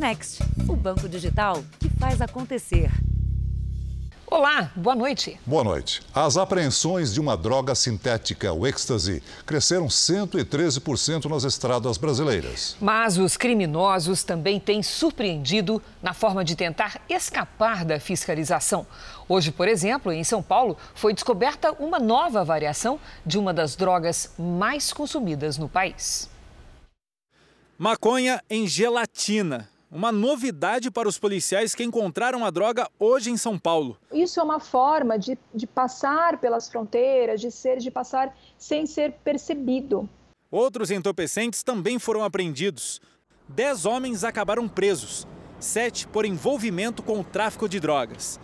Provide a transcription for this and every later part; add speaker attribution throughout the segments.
Speaker 1: Next, o banco digital que faz acontecer.
Speaker 2: Olá, boa noite.
Speaker 3: Boa noite. As apreensões de uma droga sintética, o êxtase, cresceram 113% nas estradas brasileiras.
Speaker 2: Mas os criminosos também têm surpreendido na forma de tentar escapar da fiscalização. Hoje, por exemplo, em São Paulo, foi descoberta uma nova variação de uma das drogas mais consumidas no país.
Speaker 4: Maconha em gelatina uma novidade para os policiais que encontraram a droga hoje em São Paulo.
Speaker 5: Isso é uma forma de, de passar pelas fronteiras, de ser, de passar sem ser percebido.
Speaker 4: Outros entorpecentes também foram apreendidos. Dez homens acabaram presos, sete por envolvimento com o tráfico de drogas.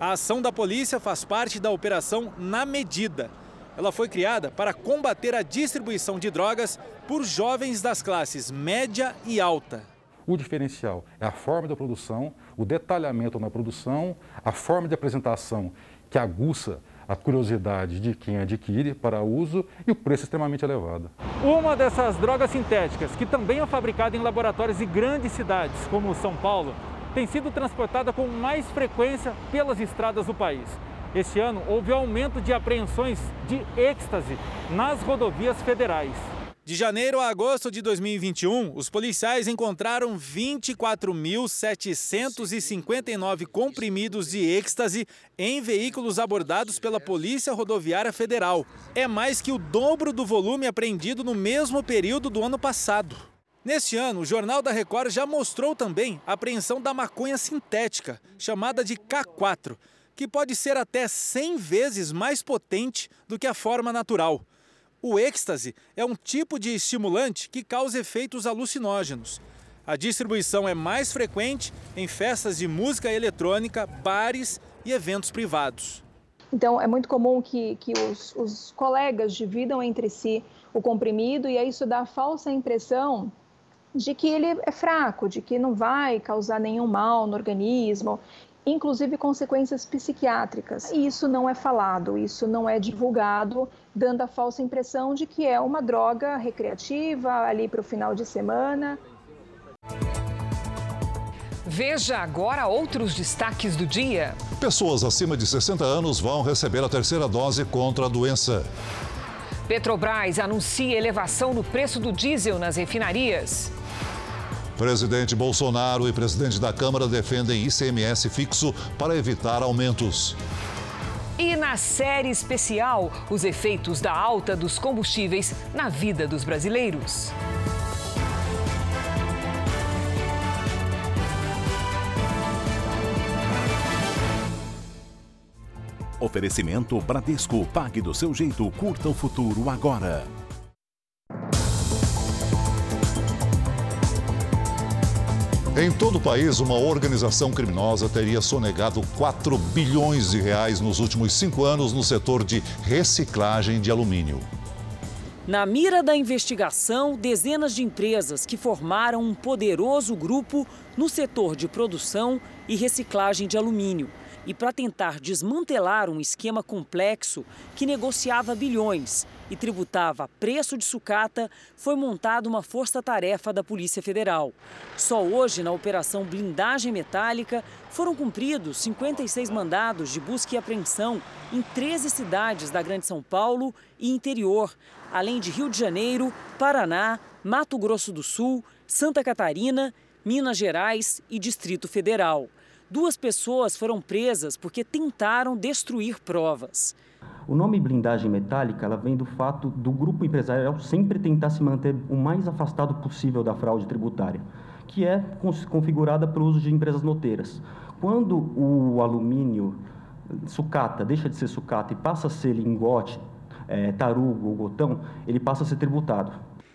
Speaker 4: A ação da polícia faz parte da operação Na Medida. Ela foi criada para combater a distribuição de drogas por jovens das classes média e alta.
Speaker 6: O diferencial é a forma da produção, o detalhamento na produção, a forma de apresentação que aguça a curiosidade de quem adquire para uso e o preço extremamente elevado.
Speaker 4: Uma dessas drogas sintéticas, que também é fabricada em laboratórios de grandes cidades, como São Paulo, tem sido transportada com mais frequência pelas estradas do país. Este ano houve aumento de apreensões de êxtase nas rodovias federais. De janeiro a agosto de 2021, os policiais encontraram 24.759 comprimidos de êxtase em veículos abordados pela Polícia Rodoviária Federal. É mais que o dobro do volume apreendido no mesmo período do ano passado. Neste ano, o Jornal da Record já mostrou também a apreensão da maconha sintética, chamada de K4, que pode ser até 100 vezes mais potente do que a forma natural. O êxtase é um tipo de estimulante que causa efeitos alucinógenos. A distribuição é mais frequente em festas de música eletrônica, bares e eventos privados.
Speaker 5: Então, é muito comum que, que os, os colegas dividam entre si o comprimido e aí isso dá a falsa impressão de que ele é fraco, de que não vai causar nenhum mal no organismo inclusive consequências psiquiátricas. E isso não é falado, isso não é divulgado, dando a falsa impressão de que é uma droga recreativa ali para o final de semana.
Speaker 2: Veja agora outros destaques do dia.
Speaker 3: Pessoas acima de 60 anos vão receber a terceira dose contra a doença.
Speaker 2: Petrobras anuncia elevação no preço do diesel nas refinarias.
Speaker 3: Presidente Bolsonaro e presidente da Câmara defendem ICMS fixo para evitar aumentos.
Speaker 2: E na série especial, os efeitos da alta dos combustíveis na vida dos brasileiros.
Speaker 7: Oferecimento Bradesco. Pague do seu jeito. Curta o futuro agora.
Speaker 3: Em todo o país, uma organização criminosa teria sonegado 4 bilhões de reais nos últimos cinco anos no setor de reciclagem de alumínio.
Speaker 8: Na mira da investigação, dezenas de empresas que formaram um poderoso grupo no setor de produção e reciclagem de alumínio e para tentar desmantelar um esquema complexo que negociava bilhões e tributava preço de sucata, foi montada uma força-tarefa da Polícia Federal. Só hoje, na Operação Blindagem Metálica, foram cumpridos 56 mandados de busca e apreensão em 13 cidades da Grande São Paulo e interior, além de Rio de Janeiro, Paraná, Mato Grosso do Sul, Santa Catarina, Minas Gerais e Distrito Federal. Duas pessoas foram presas porque tentaram destruir provas.
Speaker 9: O nome blindagem metálica ela vem do fato do grupo empresarial sempre tentar se manter o mais afastado possível da fraude tributária, que é configurada pelo uso de empresas noteiras. Quando o alumínio sucata deixa de ser sucata e passa a ser lingote, é, tarugo ou gotão, ele passa a ser tributado.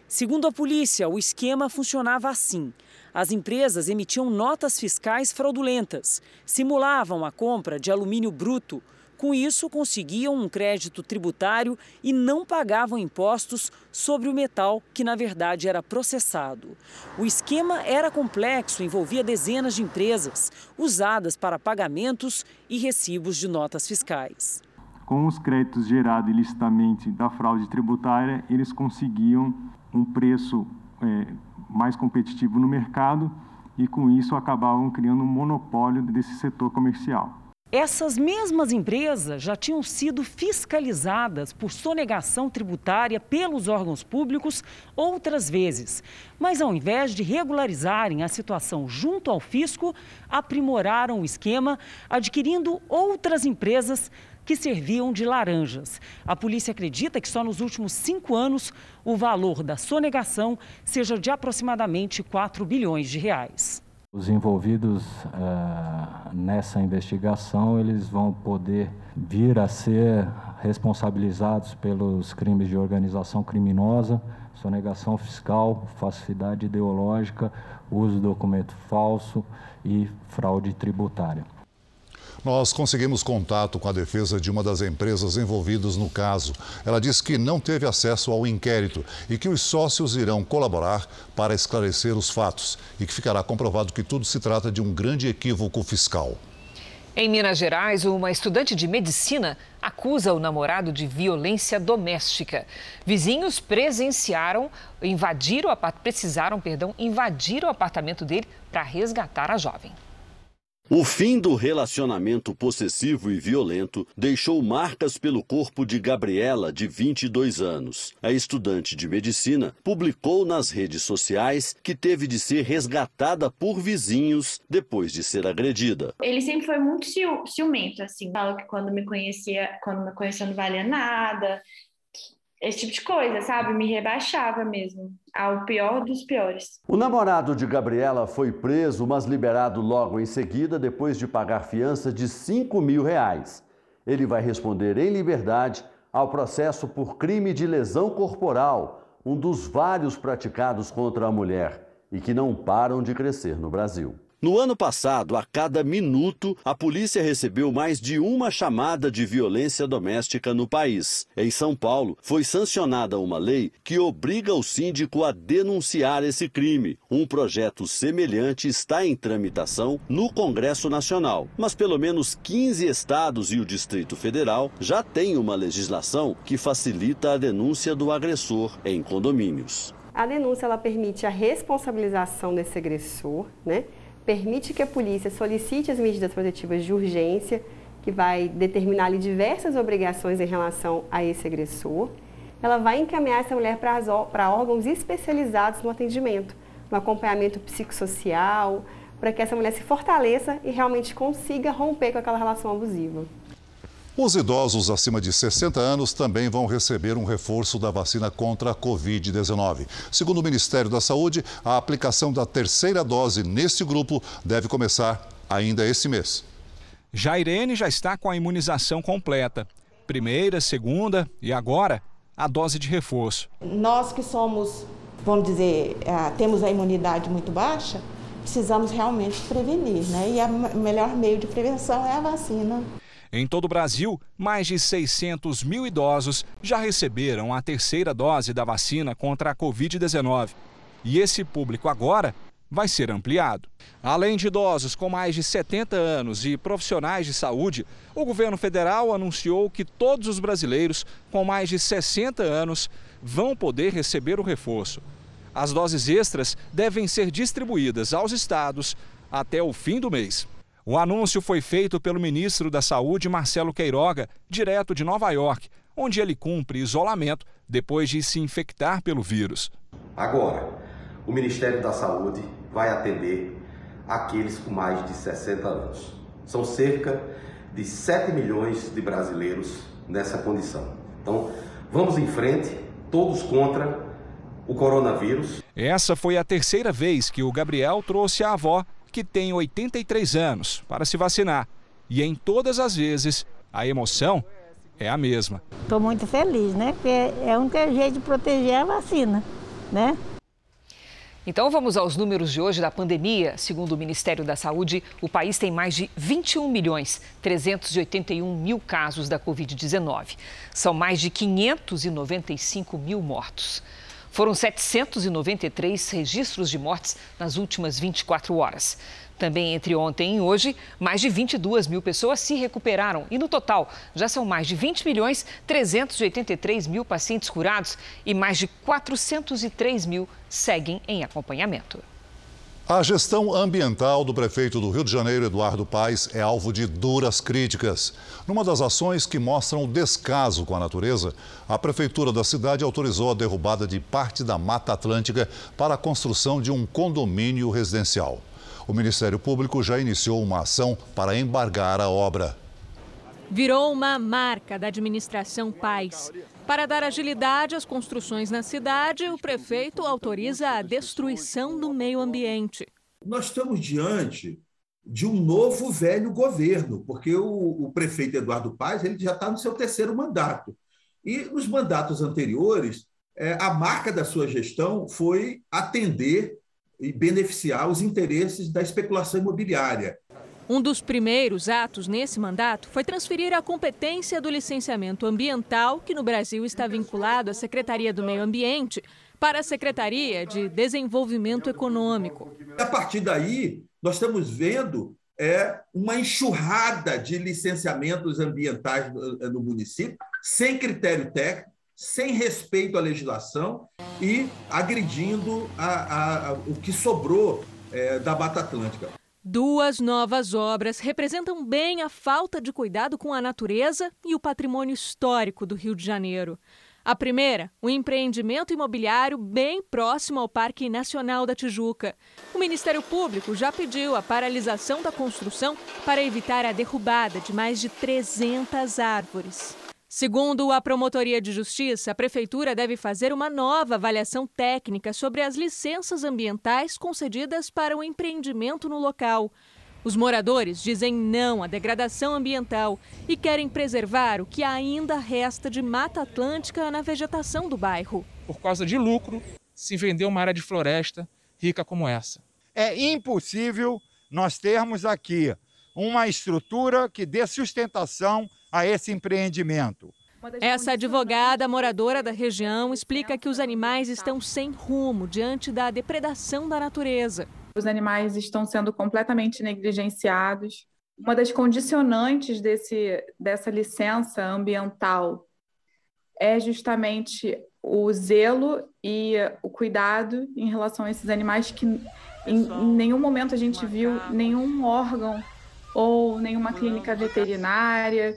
Speaker 8: Segundo a polícia, o esquema funcionava assim. As empresas emitiam notas fiscais fraudulentas, simulavam a compra de alumínio bruto. Com isso, conseguiam um crédito tributário e não pagavam impostos sobre o metal que, na verdade, era processado. O esquema era complexo, envolvia dezenas de empresas, usadas para pagamentos e recibos de notas fiscais.
Speaker 10: Com os créditos gerados ilicitamente da fraude tributária, eles conseguiam um preço é, mais competitivo no mercado e com isso acabavam criando um monopólio desse setor comercial.
Speaker 8: Essas mesmas empresas já tinham sido fiscalizadas por sonegação tributária pelos órgãos públicos outras vezes. Mas, ao invés de regularizarem a situação junto ao fisco, aprimoraram o esquema, adquirindo outras empresas que serviam de laranjas. A polícia acredita que só nos últimos cinco anos o valor da sonegação seja de aproximadamente 4 bilhões de reais.
Speaker 11: Os envolvidos uh, nessa investigação, eles vão poder vir a ser responsabilizados pelos crimes de organização criminosa, sonegação fiscal, falsidade ideológica, uso de documento falso e fraude tributária.
Speaker 3: Nós conseguimos contato com a defesa de uma das empresas envolvidas no caso. Ela diz que não teve acesso ao inquérito e que os sócios irão colaborar para esclarecer os fatos e que ficará comprovado que tudo se trata de um grande equívoco fiscal.
Speaker 2: Em Minas Gerais, uma estudante de medicina acusa o namorado de violência doméstica. Vizinhos presenciaram, invadiram, precisaram, perdão, invadir o apartamento dele para resgatar a jovem.
Speaker 12: O fim do relacionamento possessivo e violento deixou marcas pelo corpo de Gabriela, de 22 anos. A estudante de medicina publicou nas redes sociais que teve de ser resgatada por vizinhos depois de ser agredida.
Speaker 13: Ele sempre foi muito ciumento, assim. Falo que quando me conhecia, quando me conheceu não valia nada, esse tipo de coisa, sabe? Me rebaixava mesmo, ao pior dos piores.
Speaker 12: O namorado de Gabriela foi preso, mas liberado logo em seguida, depois de pagar fiança de 5 mil reais. Ele vai responder em liberdade ao processo por crime de lesão corporal, um dos vários praticados contra a mulher e que não param de crescer no Brasil. No ano passado, a cada minuto, a polícia recebeu mais de uma chamada de violência doméstica no país. Em São Paulo, foi sancionada uma lei que obriga o síndico a denunciar esse crime. Um projeto semelhante está em tramitação no Congresso Nacional, mas pelo menos 15 estados e o Distrito Federal já têm uma legislação que facilita a denúncia do agressor em condomínios.
Speaker 14: A denúncia ela permite a responsabilização desse agressor, né? Permite que a polícia solicite as medidas protetivas de urgência, que vai determinar ali diversas obrigações em relação a esse agressor. Ela vai encaminhar essa mulher para órgãos especializados no atendimento, no acompanhamento psicossocial, para que essa mulher se fortaleça e realmente consiga romper com aquela relação abusiva.
Speaker 3: Os idosos acima de 60 anos também vão receber um reforço da vacina contra a Covid-19. Segundo o Ministério da Saúde, a aplicação da terceira dose neste grupo deve começar ainda esse mês.
Speaker 15: Jairene já está com a imunização completa. Primeira, segunda e agora a dose de reforço.
Speaker 16: Nós que somos, vamos dizer, é, temos a imunidade muito baixa, precisamos realmente prevenir, né? E o melhor meio de prevenção é a vacina.
Speaker 15: Em todo o Brasil, mais de 600 mil idosos já receberam a terceira dose da vacina contra a Covid-19. E esse público agora vai ser ampliado. Além de idosos com mais de 70 anos e profissionais de saúde, o governo federal anunciou que todos os brasileiros com mais de 60 anos vão poder receber o reforço. As doses extras devem ser distribuídas aos estados até o fim do mês. O anúncio foi feito pelo ministro da Saúde, Marcelo Queiroga, direto de Nova York, onde ele cumpre isolamento depois de se infectar pelo vírus.
Speaker 17: Agora, o Ministério da Saúde vai atender aqueles com mais de 60 anos. São cerca de 7 milhões de brasileiros nessa condição. Então, vamos em frente, todos contra o coronavírus.
Speaker 15: Essa foi a terceira vez que o Gabriel trouxe a avó que tem 83 anos para se vacinar. E em todas as vezes, a emoção é a mesma.
Speaker 9: Estou muito feliz, né? Porque é um jeito de proteger a vacina, né?
Speaker 2: Então vamos aos números de hoje da pandemia. Segundo o Ministério da Saúde, o país tem mais de 21 milhões 381 mil casos da Covid-19. São mais de 595 mil mortos. Foram 793 registros de mortes nas últimas 24 horas. Também entre ontem e hoje, mais de 22 mil pessoas se recuperaram e, no total, já são mais de 20 milhões 383 mil pacientes curados e mais de 403 mil seguem em acompanhamento.
Speaker 3: A gestão ambiental do prefeito do Rio de Janeiro, Eduardo Paes, é alvo de duras críticas. Numa das ações que mostram o descaso com a natureza, a prefeitura da cidade autorizou a derrubada de parte da Mata Atlântica para a construção de um condomínio residencial. O Ministério Público já iniciou uma ação para embargar a obra.
Speaker 18: Virou uma marca da administração Paz. Para dar agilidade às construções na cidade, o prefeito autoriza a destruição do meio ambiente.
Speaker 19: Nós estamos diante de um novo velho governo, porque o, o prefeito Eduardo Paes ele já está no seu terceiro mandato. E nos mandatos anteriores, é, a marca da sua gestão foi atender e beneficiar os interesses da especulação imobiliária.
Speaker 18: Um dos primeiros atos nesse mandato foi transferir a competência do licenciamento ambiental, que no Brasil está vinculado à Secretaria do Meio Ambiente, para a Secretaria de Desenvolvimento Econômico.
Speaker 19: A partir daí, nós estamos vendo é, uma enxurrada de licenciamentos ambientais no, no município, sem critério técnico, sem respeito à legislação e agredindo a, a, a, o que sobrou é, da Mata Atlântica.
Speaker 18: Duas novas obras representam bem a falta de cuidado com a natureza e o patrimônio histórico do Rio de Janeiro. A primeira, um empreendimento imobiliário bem próximo ao Parque Nacional da Tijuca. O Ministério Público já pediu a paralisação da construção para evitar a derrubada de mais de 300 árvores. Segundo a Promotoria de Justiça, a Prefeitura deve fazer uma nova avaliação técnica sobre as licenças ambientais concedidas para o empreendimento no local. Os moradores dizem não à degradação ambiental e querem preservar o que ainda resta de Mata Atlântica na vegetação do bairro.
Speaker 20: Por causa de lucro, se vendeu uma área de floresta rica como essa.
Speaker 21: É impossível nós termos aqui uma estrutura que dê sustentação a esse empreendimento.
Speaker 18: Essa advogada moradora da região explica que os animais estão sem rumo diante da depredação da natureza.
Speaker 22: Os animais estão sendo completamente negligenciados. Uma das condicionantes desse, dessa licença ambiental é justamente o zelo e o cuidado em relação a esses animais que em, em nenhum momento a gente viu nenhum órgão ou nenhuma clínica veterinária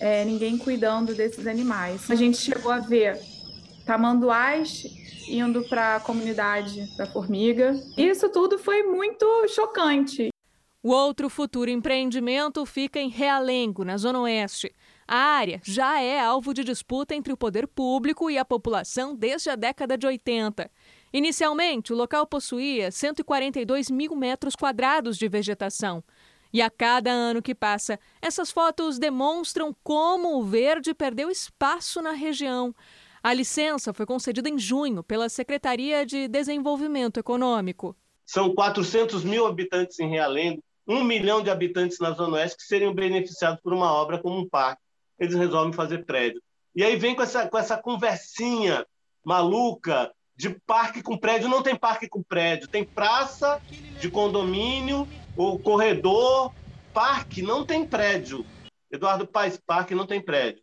Speaker 22: é, ninguém cuidando desses animais. A gente chegou a ver tamanduás indo para a comunidade da formiga. Isso tudo foi muito chocante.
Speaker 18: O outro futuro empreendimento fica em Realengo, na Zona Oeste. A área já é alvo de disputa entre o poder público e a população desde a década de 80. Inicialmente, o local possuía 142 mil metros quadrados de vegetação. E a cada ano que passa, essas fotos demonstram como o verde perdeu espaço na região. A licença foi concedida em junho pela Secretaria de Desenvolvimento Econômico.
Speaker 23: São 400 mil habitantes em Realengo, um milhão de habitantes na Zona Oeste que seriam beneficiados por uma obra como um parque. Eles resolvem fazer prédio. E aí vem com essa, com essa conversinha maluca de parque com prédio. Não tem parque com prédio, tem praça de condomínio o corredor, parque, não tem prédio. Eduardo Paes Parque não tem prédio.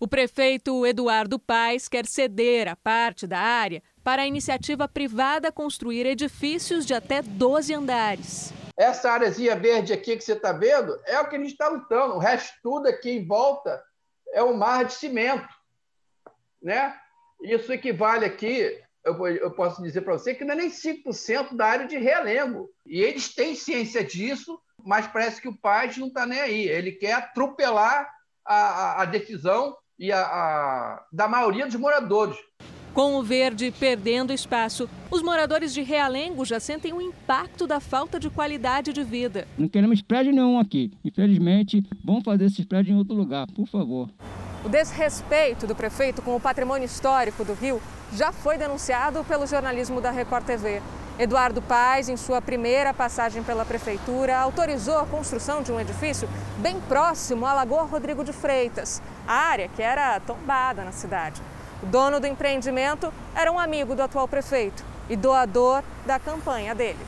Speaker 18: O prefeito Eduardo Paes quer ceder a parte da área para a iniciativa privada construir edifícios de até 12 andares.
Speaker 24: Essa áreazinha verde aqui que você está vendo é o que a gente está lutando. O resto tudo aqui em volta é um mar de cimento. Né? Isso equivale aqui eu, eu posso dizer para você que não é nem 5% da área de realengo. E eles têm ciência disso, mas parece que o Paz não está nem aí. Ele quer atropelar a, a, a decisão e a, a, da maioria dos moradores.
Speaker 18: Com o verde perdendo espaço, os moradores de Realengo já sentem o impacto da falta de qualidade de vida.
Speaker 25: Não queremos prédio nenhum aqui. Infelizmente, vamos fazer esses prédios em outro lugar, por favor.
Speaker 18: O desrespeito do prefeito com o patrimônio histórico do Rio já foi denunciado pelo jornalismo da Record TV. Eduardo Paes, em sua primeira passagem pela prefeitura, autorizou a construção de um edifício bem próximo à Lagoa Rodrigo de Freitas, a área que era tombada na cidade. O dono do empreendimento era um amigo do atual prefeito e doador da campanha dele.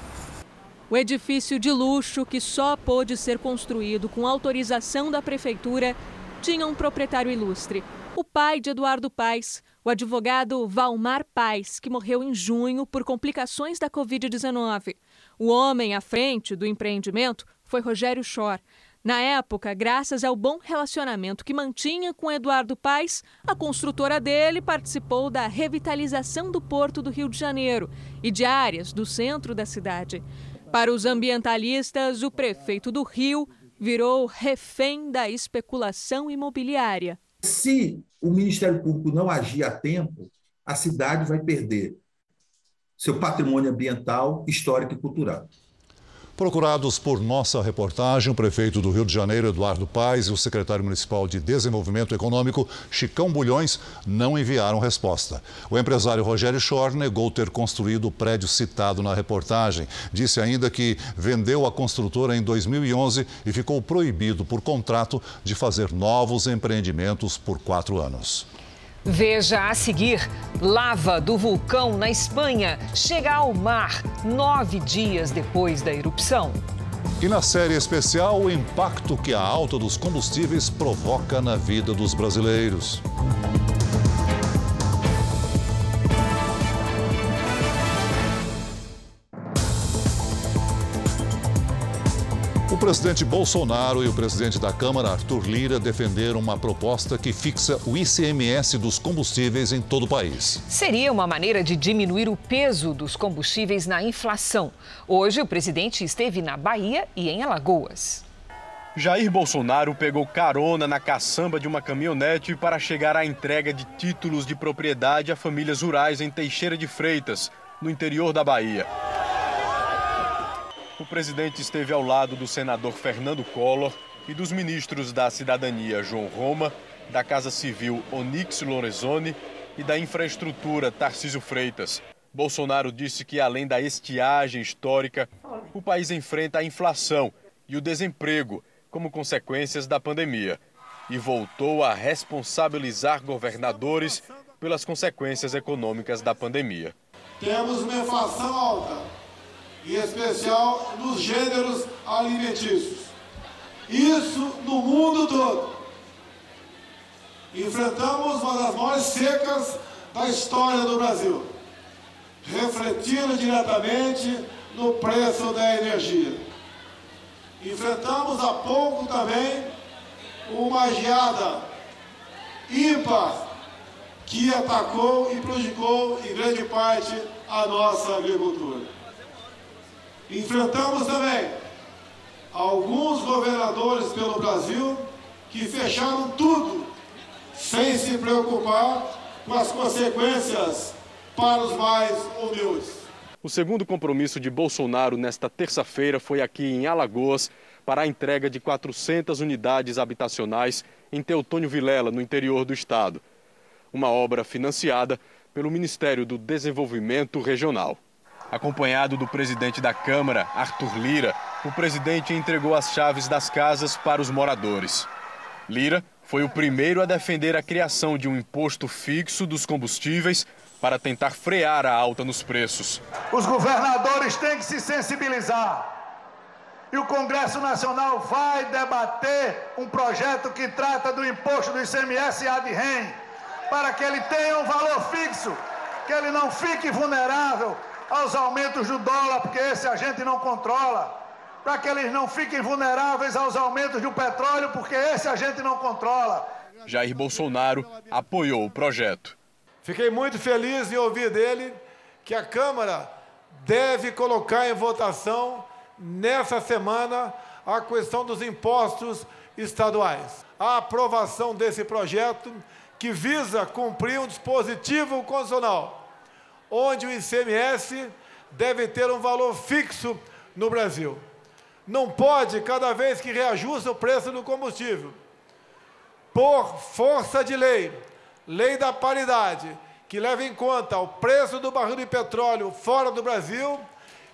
Speaker 18: O edifício de luxo, que só pôde ser construído com autorização da prefeitura, tinha um proprietário ilustre, o pai de Eduardo Paes, o advogado Valmar Paes, que morreu em junho por complicações da Covid-19. O homem à frente do empreendimento foi Rogério Schor. Na época, graças ao bom relacionamento que mantinha com Eduardo Paes, a construtora dele participou da revitalização do porto do Rio de Janeiro e de áreas do centro da cidade. Para os ambientalistas, o prefeito do Rio virou refém da especulação imobiliária.
Speaker 19: Se o Ministério Público não agir a tempo, a cidade vai perder seu patrimônio ambiental, histórico e cultural.
Speaker 3: Procurados por nossa reportagem, o prefeito do Rio de Janeiro, Eduardo Paes, e o secretário municipal de Desenvolvimento Econômico, Chicão Bulhões, não enviaram resposta. O empresário Rogério Schor negou ter construído o prédio citado na reportagem. Disse ainda que vendeu a construtora em 2011 e ficou proibido por contrato de fazer novos empreendimentos por quatro anos.
Speaker 2: Veja a seguir: lava do vulcão na Espanha chega ao mar nove dias depois da erupção.
Speaker 3: E na série especial, o impacto que a alta dos combustíveis provoca na vida dos brasileiros. O presidente Bolsonaro e o presidente da Câmara, Arthur Lira, defenderam uma proposta que fixa o ICMS dos combustíveis em todo o país.
Speaker 2: Seria uma maneira de diminuir o peso dos combustíveis na inflação. Hoje, o presidente esteve na Bahia e em Alagoas.
Speaker 26: Jair Bolsonaro pegou carona na caçamba de uma caminhonete para chegar à entrega de títulos de propriedade a famílias rurais em Teixeira de Freitas, no interior da Bahia. Presidente esteve ao lado do senador Fernando Collor e dos ministros da Cidadania João Roma, da Casa Civil Onix Lorenzoni e da Infraestrutura Tarcísio Freitas. Bolsonaro disse que, além da estiagem histórica, o país enfrenta a inflação e o desemprego como consequências da pandemia e voltou a responsabilizar governadores pelas consequências econômicas da pandemia.
Speaker 27: Temos uma inflação alta em especial nos gêneros alimentícios. Isso no mundo todo. Enfrentamos uma das maiores secas da história do Brasil, refletindo diretamente no preço da energia. Enfrentamos há pouco também uma geada ímpar que atacou e prejudicou em grande parte a nossa agricultura. Enfrentamos também alguns governadores pelo Brasil que fecharam tudo sem se preocupar com as consequências para os mais humildes.
Speaker 26: O segundo compromisso de Bolsonaro nesta terça-feira foi aqui em Alagoas para a entrega de 400 unidades habitacionais em Teutônio Vilela, no interior do estado. Uma obra financiada pelo Ministério do Desenvolvimento Regional. Acompanhado do presidente da Câmara, Arthur Lira, o presidente entregou as chaves das casas para os moradores. Lira foi o primeiro a defender a criação de um imposto fixo dos combustíveis para tentar frear a alta nos preços.
Speaker 28: Os governadores têm que se sensibilizar. E o Congresso Nacional vai debater um projeto que trata do imposto do ICMS ad rem, para que ele tenha um valor fixo, que ele não fique vulnerável aos aumentos do dólar, porque esse a gente não controla, para que eles não fiquem vulneráveis aos aumentos do petróleo, porque esse a gente não controla.
Speaker 26: Jair Bolsonaro apoiou o projeto.
Speaker 27: Fiquei muito feliz em ouvir dele que a Câmara deve colocar em votação nessa semana a questão dos impostos estaduais. A aprovação desse projeto que visa cumprir um dispositivo constitucional onde o ICMS deve ter um valor fixo no Brasil. Não pode, cada vez que reajusta o preço do combustível, por força de lei, lei da paridade, que leva em conta o preço do barril de petróleo fora do Brasil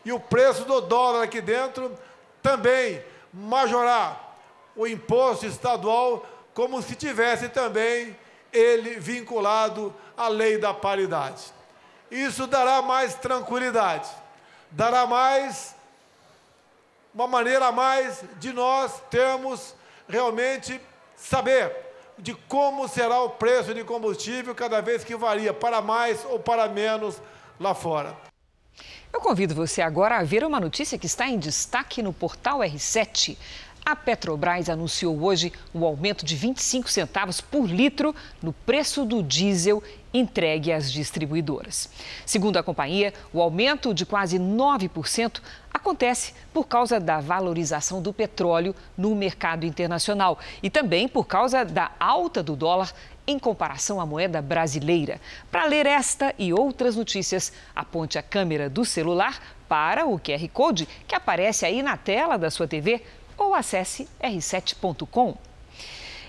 Speaker 27: e o preço do dólar aqui dentro, também majorar o imposto estadual como se tivesse também ele vinculado à lei da paridade. Isso dará mais tranquilidade, dará mais, uma maneira a mais de nós termos realmente saber de como será o preço de combustível cada vez que varia para mais ou para menos lá fora.
Speaker 2: Eu convido você agora a ver uma notícia que está em destaque no portal R7. A Petrobras anunciou hoje o aumento de 25 centavos por litro no preço do diesel entregue às distribuidoras. Segundo a companhia, o aumento de quase 9% acontece por causa da valorização do petróleo no mercado internacional e também por causa da alta do dólar em comparação à moeda brasileira. Para ler esta e outras notícias, aponte a câmera do celular para o QR Code que aparece aí na tela da sua TV ou acesse r7.com.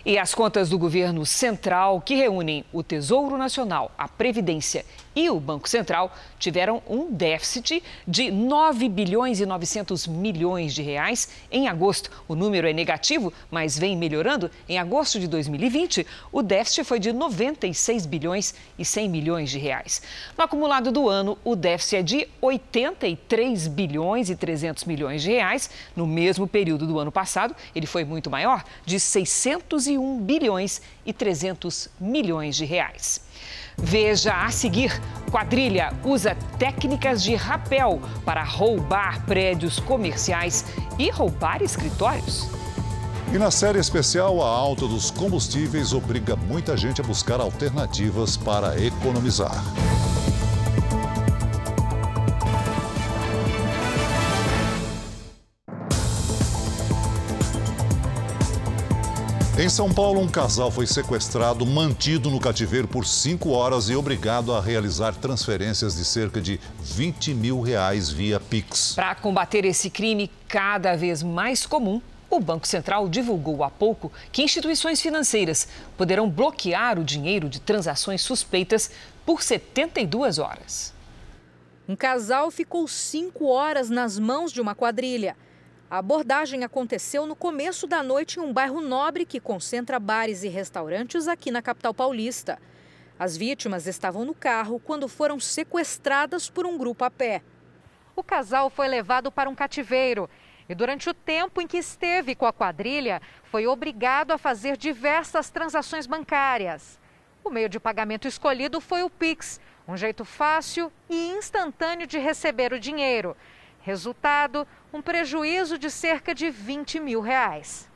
Speaker 2: E as contas do governo central, que reúnem o Tesouro Nacional, a Previdência e o Banco Central tiveram um déficit de 9 bilhões e 900 milhões de reais em agosto. O número é negativo, mas vem melhorando. Em agosto de 2020, o déficit foi de 96 bilhões e 100 milhões de reais. No acumulado do ano, o déficit é de 83 bilhões e 300 milhões de reais. No mesmo período do ano passado, ele foi muito maior, de 601 bilhões e 300 milhões de reais. Veja a seguir: quadrilha usa técnicas de rapel para roubar prédios comerciais e roubar escritórios.
Speaker 3: E na série especial, a alta dos combustíveis obriga muita gente a buscar alternativas para economizar. Em São Paulo, um casal foi sequestrado, mantido no cativeiro por cinco horas e obrigado a realizar transferências de cerca de 20 mil reais via Pix.
Speaker 2: Para combater esse crime cada vez mais comum, o Banco Central divulgou há pouco que instituições financeiras poderão bloquear o dinheiro de transações suspeitas por 72 horas.
Speaker 29: Um casal ficou cinco horas nas mãos de uma quadrilha. A abordagem aconteceu no começo da noite em um bairro nobre que concentra bares e restaurantes aqui na capital paulista. As vítimas estavam no carro quando foram sequestradas por um grupo a pé. O casal foi levado para um cativeiro e, durante o tempo em que esteve com a quadrilha, foi obrigado a fazer diversas transações bancárias. O meio de pagamento escolhido foi o Pix, um jeito fácil e instantâneo de receber o dinheiro. Resultado: um prejuízo de cerca de 20 mil reais.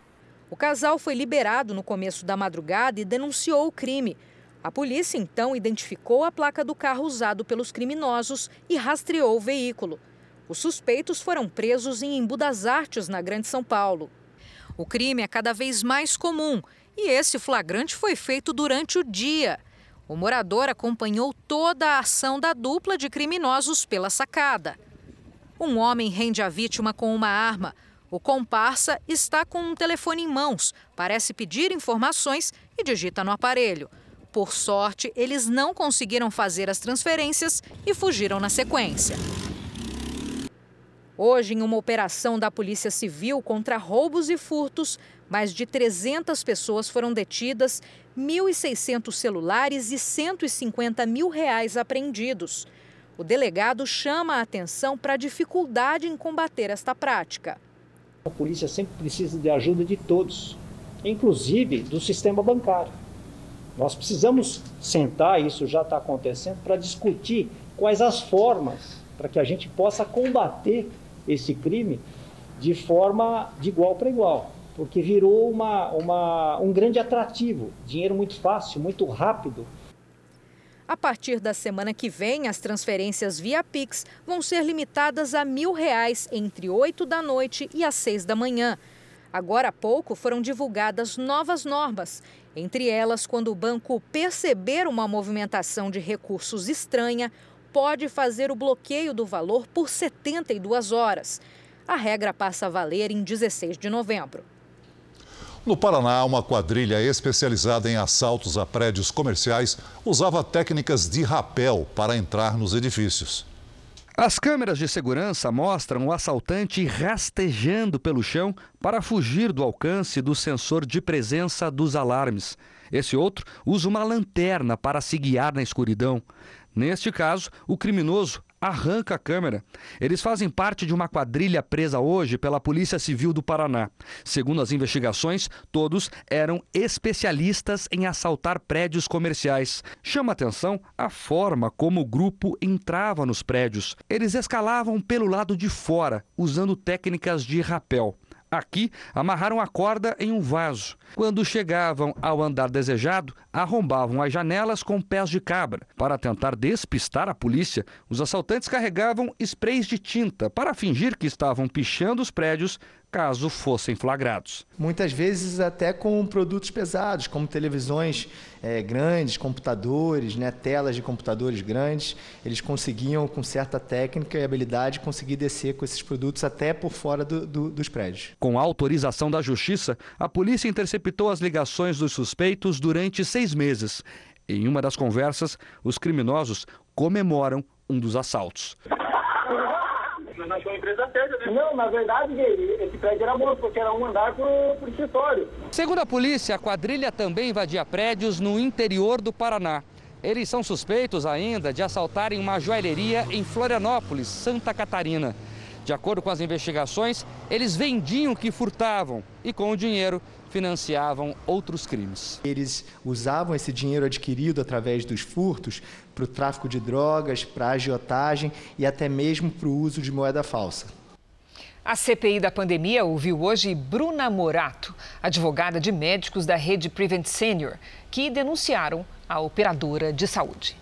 Speaker 29: O casal foi liberado no começo da madrugada e denunciou o crime. A polícia então identificou a placa do carro usado pelos criminosos e rastreou o veículo. Os suspeitos foram presos em Embu das Artes, na Grande São Paulo. O crime é cada vez mais comum e esse flagrante foi feito durante o dia. O morador acompanhou toda a ação da dupla de criminosos pela sacada. Um homem rende a vítima com uma arma. O comparsa está com um telefone em mãos, parece pedir informações e digita no aparelho. Por sorte, eles não conseguiram fazer as transferências e fugiram na sequência. Hoje, em uma operação da Polícia Civil contra roubos e furtos, mais de 300 pessoas foram detidas, 1.600 celulares e 150 mil reais apreendidos. O delegado chama a atenção para a dificuldade em combater esta prática.
Speaker 30: A polícia sempre precisa de ajuda de todos, inclusive do sistema bancário. Nós precisamos sentar, isso já está acontecendo, para discutir quais as formas para que a gente possa combater esse crime de forma de igual para igual, porque virou uma, uma, um grande atrativo, dinheiro muito fácil, muito rápido
Speaker 29: a partir da semana que vem, as transferências via Pix vão ser limitadas a mil reais entre 8 da noite e as 6 da manhã. Agora há pouco foram divulgadas novas normas, entre elas, quando o banco perceber uma movimentação de recursos estranha, pode fazer o bloqueio do valor por 72 horas. A regra passa a valer em 16 de novembro.
Speaker 3: No Paraná, uma quadrilha especializada em assaltos a prédios comerciais usava técnicas de rapel para entrar nos edifícios.
Speaker 15: As câmeras de segurança mostram o assaltante rastejando pelo chão para fugir do alcance do sensor de presença dos alarmes. Esse outro usa uma lanterna para se guiar na escuridão. Neste caso, o criminoso arranca a câmera. Eles fazem parte de uma quadrilha presa hoje pela Polícia Civil do Paraná. Segundo as investigações, todos eram especialistas em assaltar prédios comerciais. Chama atenção a forma como o grupo entrava nos prédios. Eles escalavam pelo lado de fora, usando técnicas de rapel. Aqui, amarraram a corda em um vaso. Quando chegavam ao andar desejado, arrombavam as janelas com pés de cabra. Para tentar despistar a polícia, os assaltantes carregavam sprays de tinta para fingir que estavam pichando os prédios caso fossem flagrados.
Speaker 31: Muitas vezes até com produtos pesados, como televisões é, grandes, computadores, né, telas de computadores grandes, eles conseguiam, com certa técnica e habilidade, conseguir descer com esses produtos até por fora do, do, dos prédios.
Speaker 15: Com autorização da Justiça, a polícia interceptou as ligações dos suspeitos durante seis meses. Em uma das conversas, os criminosos comemoram um dos assaltos
Speaker 32: Não, na verdade, esse prédio era bom, porque era um andar por, por escritório.
Speaker 15: Segundo a polícia, a quadrilha também invadia prédios no interior do Paraná. Eles são suspeitos ainda de assaltarem uma joalheria em Florianópolis, Santa Catarina. De acordo com as investigações, eles vendiam o que furtavam e, com o dinheiro, financiavam outros crimes.
Speaker 31: Eles usavam esse dinheiro adquirido através dos furtos para o tráfico de drogas, para a agiotagem e até mesmo para o uso de moeda falsa.
Speaker 2: A CPI da pandemia ouviu hoje Bruna Morato, advogada de médicos da rede Prevent Senior, que denunciaram a operadora de saúde.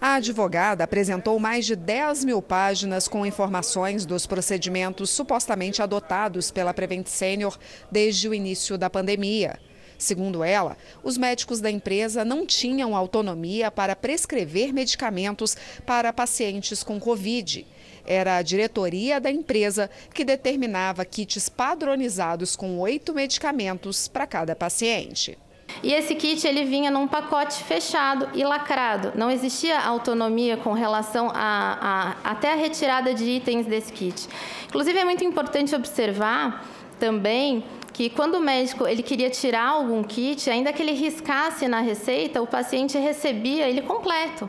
Speaker 33: A advogada apresentou mais de 10 mil páginas com informações dos procedimentos supostamente adotados pela Prevent Senior desde o início da pandemia. Segundo ela, os médicos da empresa não tinham autonomia para prescrever medicamentos para pacientes com Covid. Era a diretoria da empresa que determinava kits padronizados com oito medicamentos para cada paciente.
Speaker 34: E esse kit ele vinha num pacote fechado e lacrado. Não existia autonomia com relação a, a até a retirada de itens desse kit. Inclusive é muito importante observar também que quando o médico ele queria tirar algum kit, ainda que ele riscasse na receita, o paciente recebia ele completo.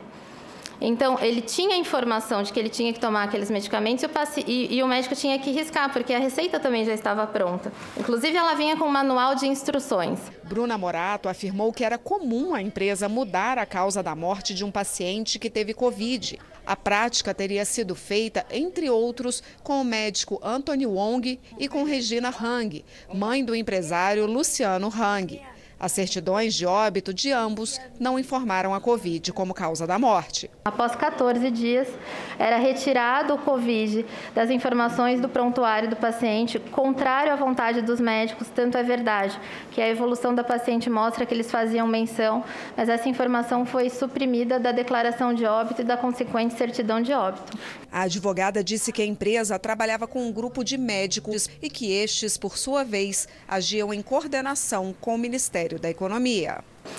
Speaker 34: Então, ele tinha informação de que ele tinha que tomar aqueles medicamentos e o, paci... e, e o, médico tinha que riscar, porque a receita também já estava pronta. Inclusive, ela vinha com um manual de instruções.
Speaker 33: Bruna Morato afirmou que era comum a empresa mudar a causa da morte de um paciente que teve Covid. A prática teria sido feita, entre outros, com o médico Anthony Wong e com Regina Hang, mãe do empresário Luciano Hang. As certidões de óbito de ambos não informaram a Covid como causa da morte.
Speaker 34: Após 14 dias, era retirado o Covid das informações do prontuário do paciente, contrário à vontade dos médicos, tanto é verdade que a evolução da paciente mostra que eles faziam menção, mas essa informação foi suprimida da declaração de óbito e da consequente certidão de óbito.
Speaker 33: A advogada disse que a empresa trabalhava com um grupo de médicos e que estes, por sua vez, agiam em coordenação com o Ministério Ministério da Economia.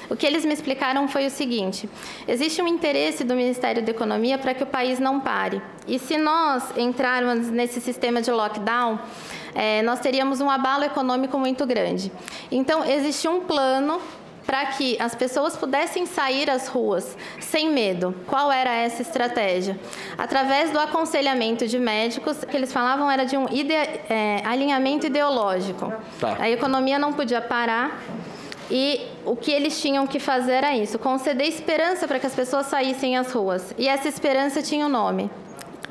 Speaker 34: O que eles me explicaram foi o seguinte: existe um interesse do Ministério da Economia para que o país não pare. E se nós entrarmos nesse sistema de lockdown, é, nós teríamos um abalo econômico muito grande. Então, existe um plano para que as pessoas pudessem sair às ruas sem medo. Qual era essa estratégia? Através do aconselhamento de médicos, que eles falavam era de um ide é, alinhamento ideológico. Tá. A economia não podia parar e o que eles tinham que fazer era isso: conceder esperança para que as pessoas saíssem às ruas. E essa esperança tinha um nome: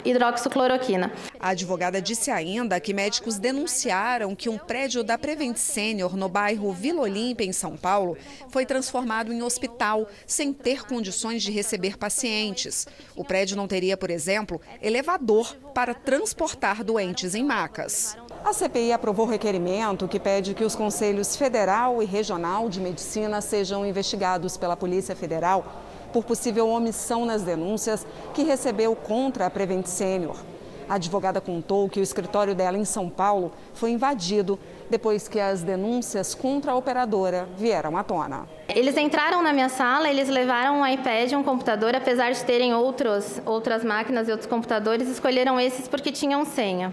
Speaker 34: hidroxicloroquina.
Speaker 33: A advogada disse ainda que médicos denunciaram que um prédio da Prevent Senior no bairro Vila Olímpia, em São Paulo, foi transformado em hospital sem ter condições de receber pacientes. O prédio não teria, por exemplo, elevador para transportar doentes em macas. A CPI aprovou requerimento que pede que os conselhos federal e regional de medicina sejam investigados pela Polícia Federal por possível omissão nas denúncias que recebeu contra a Prevent Senior. A advogada contou que o escritório dela em São Paulo foi invadido depois que as denúncias contra a operadora vieram à tona.
Speaker 34: Eles entraram na minha sala, eles levaram um iPad, um computador, apesar de terem outros, outras máquinas e outros computadores, escolheram esses porque tinham senha.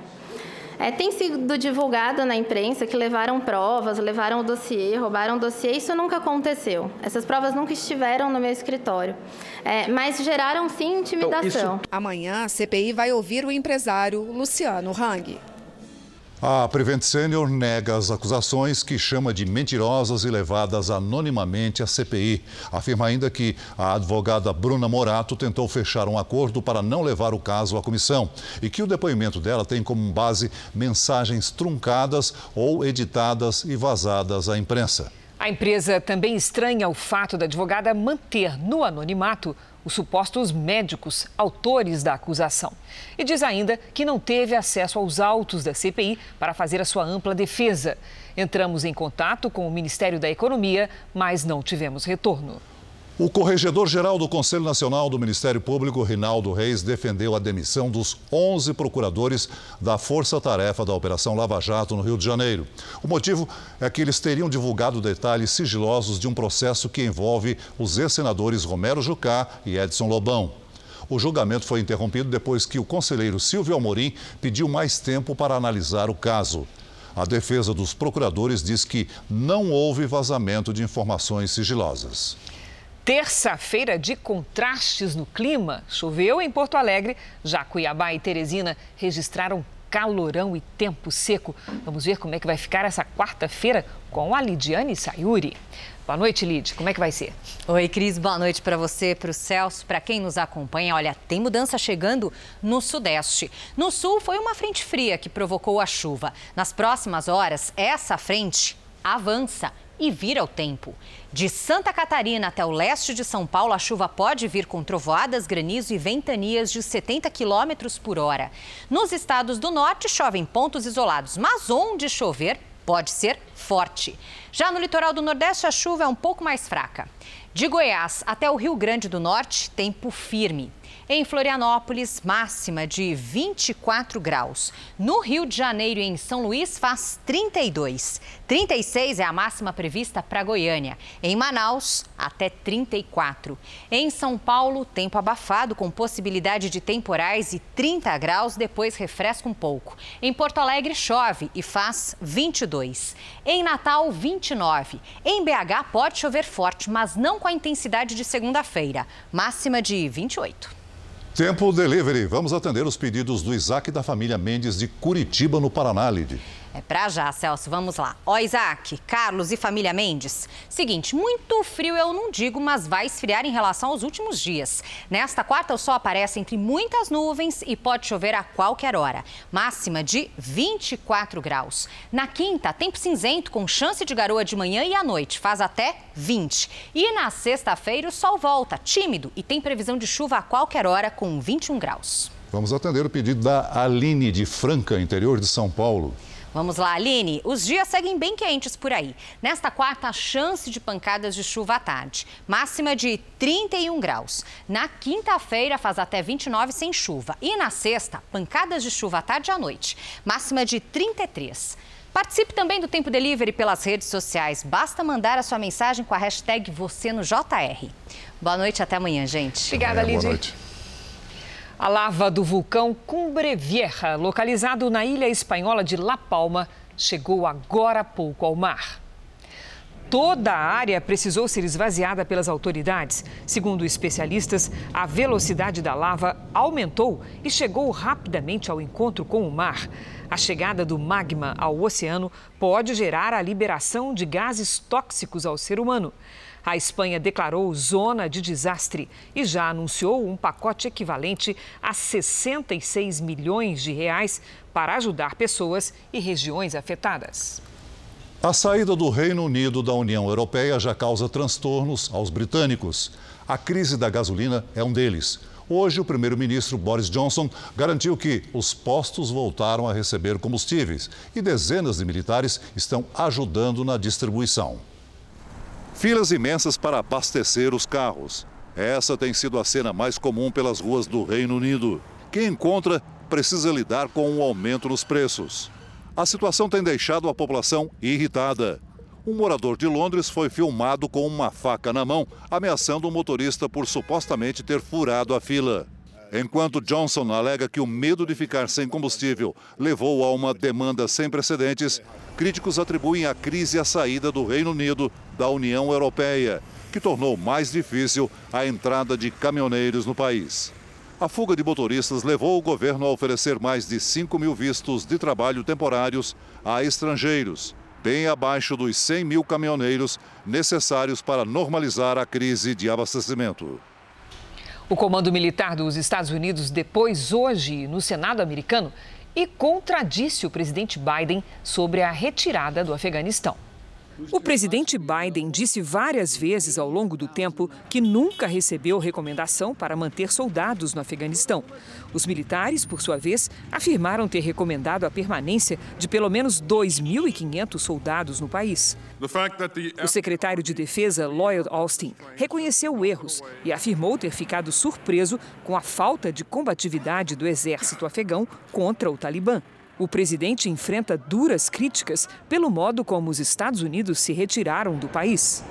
Speaker 34: É, tem sido divulgado na imprensa que levaram provas, levaram o dossiê, roubaram o dossiê. Isso nunca aconteceu. Essas provas nunca estiveram no meu escritório. É, mas geraram sim intimidação. Então, isso...
Speaker 33: Amanhã a CPI vai ouvir o empresário Luciano Hang.
Speaker 3: A Prevent Senior nega as acusações que chama de mentirosas e levadas anonimamente à CPI. Afirma ainda que a advogada Bruna Morato tentou fechar um acordo para não levar o caso à comissão e que o depoimento dela tem como base mensagens truncadas ou editadas e vazadas à imprensa.
Speaker 2: A empresa também estranha o fato da advogada manter no anonimato os supostos médicos autores da acusação. E diz ainda que não teve acesso aos autos da CPI para fazer a sua ampla defesa. Entramos em contato com o Ministério da Economia, mas não tivemos retorno.
Speaker 3: O corregedor-geral do Conselho Nacional do Ministério Público, Rinaldo Reis, defendeu a demissão dos 11 procuradores da Força-Tarefa da Operação Lava Jato no Rio de Janeiro. O motivo é que eles teriam divulgado detalhes sigilosos de um processo que envolve os ex-senadores Romero Jucá e Edson Lobão. O julgamento foi interrompido depois que o conselheiro Silvio Amorim pediu mais tempo para analisar o caso. A defesa dos procuradores diz que não houve vazamento de informações sigilosas.
Speaker 2: Terça-feira de contrastes no clima. Choveu em Porto Alegre, já Cuiabá e Teresina registraram calorão e tempo seco. Vamos ver como é que vai ficar essa quarta-feira com a Lidiane Sayuri. Boa noite, Lid. Como é que vai ser?
Speaker 35: Oi, Cris. Boa noite para você, para o Celso, para quem nos acompanha. Olha, tem mudança chegando no Sudeste. No Sul, foi uma frente fria que provocou a chuva. Nas próximas horas, essa frente avança e vira o tempo. De Santa Catarina até o leste de São Paulo, a chuva pode vir com trovoadas, granizo e ventanias de 70 km por hora. Nos estados do norte, chove em pontos isolados, mas onde chover, pode ser forte. Já no litoral do Nordeste, a chuva é um pouco mais fraca. De Goiás até o Rio Grande do Norte, tempo firme. Em Florianópolis, máxima de 24 graus. No Rio de Janeiro e em São Luís, faz 32. 36 é a máxima prevista para Goiânia. Em Manaus, até 34. Em São Paulo, tempo abafado, com possibilidade de temporais e 30 graus, depois refresca um pouco. Em Porto Alegre, chove e faz 22. Em Natal, 29. Em BH, pode chover forte, mas não com a intensidade de segunda-feira. Máxima de 28.
Speaker 3: Tempo Delivery. Vamos atender os pedidos do Isaac da família Mendes de Curitiba, no Paraná, Lid.
Speaker 35: É pra já, Celso. Vamos lá. Ó, Isaac, Carlos e família Mendes. Seguinte, muito frio eu não digo, mas vai esfriar em relação aos últimos dias. Nesta quarta, o sol aparece entre muitas nuvens e pode chover a qualquer hora. Máxima de 24 graus. Na quinta, tempo cinzento com chance de garoa de manhã e à noite. Faz até 20. E na sexta-feira, o sol volta, tímido e tem previsão de chuva a qualquer hora com 21 graus.
Speaker 3: Vamos atender o pedido da Aline de Franca, interior de São Paulo.
Speaker 35: Vamos lá, Aline. Os dias seguem bem quentes por aí. Nesta quarta, a chance de pancadas de chuva à tarde. Máxima de 31 graus. Na quinta-feira, faz até 29 sem chuva. E na sexta, pancadas de chuva à tarde e à noite. Máxima de 33. Participe também do Tempo Delivery pelas redes sociais. Basta mandar a sua mensagem com a hashtag você no JR. Boa noite, até amanhã, gente.
Speaker 2: Obrigada, Lidia. Boa noite. A lava do vulcão Cumbre Vieja, localizado na ilha espanhola de La Palma, chegou agora há pouco ao mar. Toda a área precisou ser esvaziada pelas autoridades. Segundo especialistas, a velocidade da lava aumentou e chegou rapidamente ao encontro com o mar. A chegada do magma ao oceano pode gerar a liberação de gases tóxicos ao ser humano. A Espanha declarou zona de desastre e já anunciou um pacote equivalente a 66 milhões de reais para ajudar pessoas e regiões afetadas.
Speaker 3: A saída do Reino Unido da União Europeia já causa transtornos aos britânicos. A crise da gasolina é um deles. Hoje, o primeiro-ministro Boris Johnson garantiu que os postos voltaram a receber combustíveis e dezenas de militares estão ajudando na distribuição. Filas imensas para abastecer os carros. Essa tem sido a cena mais comum pelas ruas do Reino Unido. Quem encontra precisa lidar com um aumento nos preços. A situação tem deixado a população irritada. Um morador de Londres foi filmado com uma faca na mão, ameaçando o um motorista por supostamente ter furado a fila. Enquanto Johnson alega que o medo de ficar sem combustível levou a uma demanda sem precedentes, críticos atribuem a crise à saída do Reino Unido da União Europeia, que tornou mais difícil a entrada de caminhoneiros no país. A fuga de motoristas levou o governo a oferecer mais de 5 mil vistos de trabalho temporários a estrangeiros, bem abaixo dos 100 mil caminhoneiros necessários para normalizar a crise de abastecimento.
Speaker 2: O Comando Militar dos Estados Unidos depois hoje no Senado americano e contradisse o presidente Biden sobre a retirada do Afeganistão. O presidente Biden disse várias vezes ao longo do tempo que nunca recebeu recomendação para manter soldados no Afeganistão. Os militares, por sua vez, afirmaram ter recomendado a permanência de pelo menos 2.500 soldados no país. O secretário de Defesa, Lloyd Austin, reconheceu erros e afirmou ter ficado surpreso com a falta de combatividade do exército afegão contra o Talibã. O presidente enfrenta duras críticas pelo modo como os Estados Unidos se retiraram do país.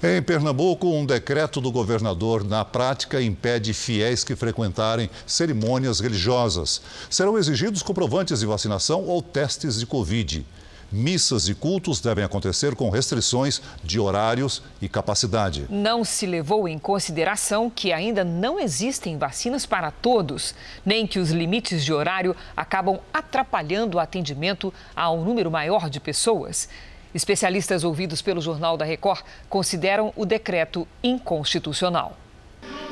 Speaker 3: Em Pernambuco, um decreto do governador, na prática, impede fiéis que frequentarem cerimônias religiosas. Serão exigidos comprovantes de vacinação ou testes de Covid. Missas e cultos devem acontecer com restrições de horários e capacidade.
Speaker 2: Não se levou em consideração que ainda não existem vacinas para todos, nem que os limites de horário acabam atrapalhando o atendimento a um número maior de pessoas. Especialistas ouvidos pelo Jornal da Record consideram o decreto inconstitucional.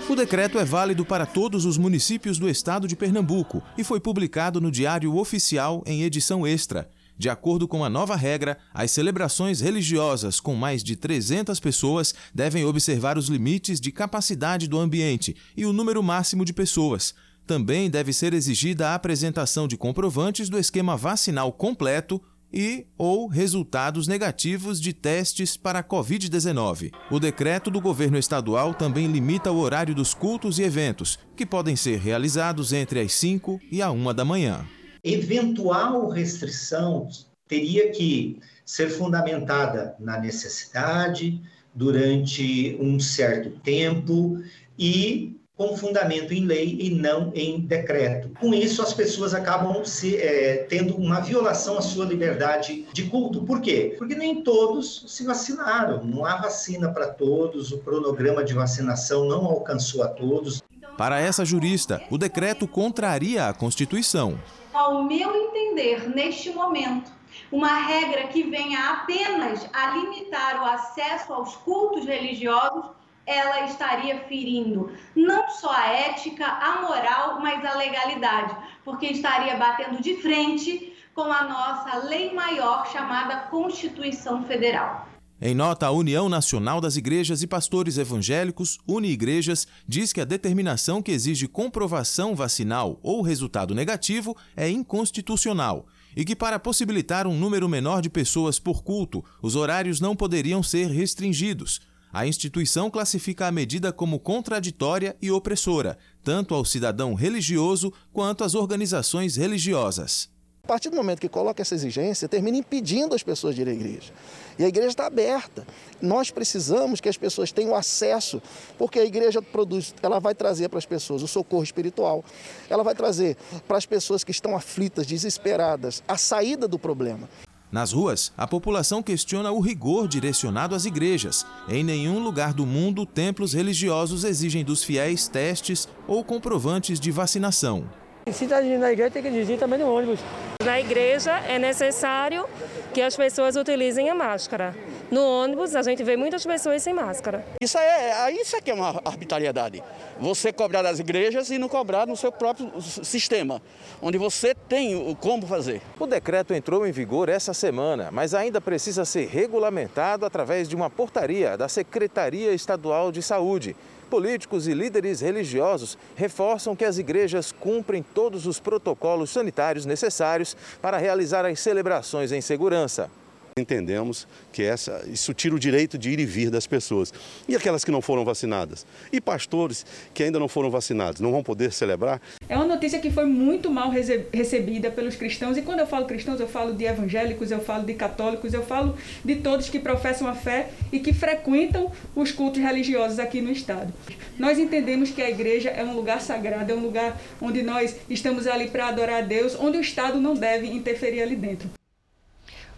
Speaker 36: O decreto é válido para todos os municípios do estado de Pernambuco e foi publicado no Diário Oficial em edição extra. De acordo com a nova regra, as celebrações religiosas com mais de 300 pessoas devem observar os limites de capacidade do ambiente e o número máximo de pessoas. Também deve ser exigida a apresentação de comprovantes do esquema vacinal completo e ou resultados negativos de testes para a Covid-19. O decreto do governo estadual também limita o horário dos cultos e eventos, que podem ser realizados entre as 5 e a 1 da manhã
Speaker 37: eventual restrição teria que ser fundamentada na necessidade, durante um certo tempo e com fundamento em lei e não em decreto. Com isso, as pessoas acabam se, é, tendo uma violação à sua liberdade de culto. Por quê? Porque nem todos se vacinaram. Não há vacina para todos, o cronograma de vacinação não alcançou a todos.
Speaker 36: Para essa jurista, o decreto contraria a Constituição
Speaker 38: ao meu entender, neste momento, uma regra que venha apenas a limitar o acesso aos cultos religiosos, ela estaria ferindo não só a ética, a moral, mas a legalidade, porque estaria batendo de frente com a nossa lei maior chamada Constituição Federal.
Speaker 36: Em nota, a União Nacional das Igrejas e Pastores Evangélicos, Uni-Igrejas, diz que a determinação que exige comprovação vacinal ou resultado negativo é inconstitucional e que, para possibilitar um número menor de pessoas por culto, os horários não poderiam ser restringidos. A instituição classifica a medida como contraditória e opressora, tanto ao cidadão religioso quanto às organizações religiosas.
Speaker 39: Partir do momento que coloca essa exigência, termina impedindo as pessoas de ir à igreja. E a igreja está aberta. Nós precisamos que as pessoas tenham acesso, porque a igreja produz, ela vai trazer para as pessoas o socorro espiritual, ela vai trazer para as pessoas que estão aflitas, desesperadas, a saída do problema.
Speaker 36: Nas ruas, a população questiona o rigor direcionado às igrejas. Em nenhum lugar do mundo, templos religiosos exigem dos fiéis testes ou comprovantes de vacinação.
Speaker 40: Se está dirigindo na igreja, tem que dirigir também no ônibus.
Speaker 41: Na igreja é necessário que as pessoas utilizem a máscara. No ônibus a gente vê muitas pessoas sem máscara.
Speaker 42: Isso é, isso é que é uma arbitrariedade. Você cobrar das igrejas e não cobrar no seu próprio sistema, onde você tem como fazer.
Speaker 36: O decreto entrou em vigor essa semana, mas ainda precisa ser regulamentado através de uma portaria da Secretaria Estadual de Saúde. Políticos e líderes religiosos reforçam que as igrejas cumprem todos os protocolos sanitários necessários para realizar as celebrações em segurança.
Speaker 43: Entendemos que essa, isso tira o direito de ir e vir das pessoas. E aquelas que não foram vacinadas? E pastores que ainda não foram vacinados, não vão poder celebrar?
Speaker 44: É uma notícia que foi muito mal recebida pelos cristãos. E quando eu falo cristãos, eu falo de evangélicos, eu falo de católicos, eu falo de todos que professam a fé e que frequentam os cultos religiosos aqui no estado. Nós entendemos que a igreja é um lugar sagrado, é um lugar onde nós estamos ali para adorar a Deus, onde o Estado não deve interferir ali dentro.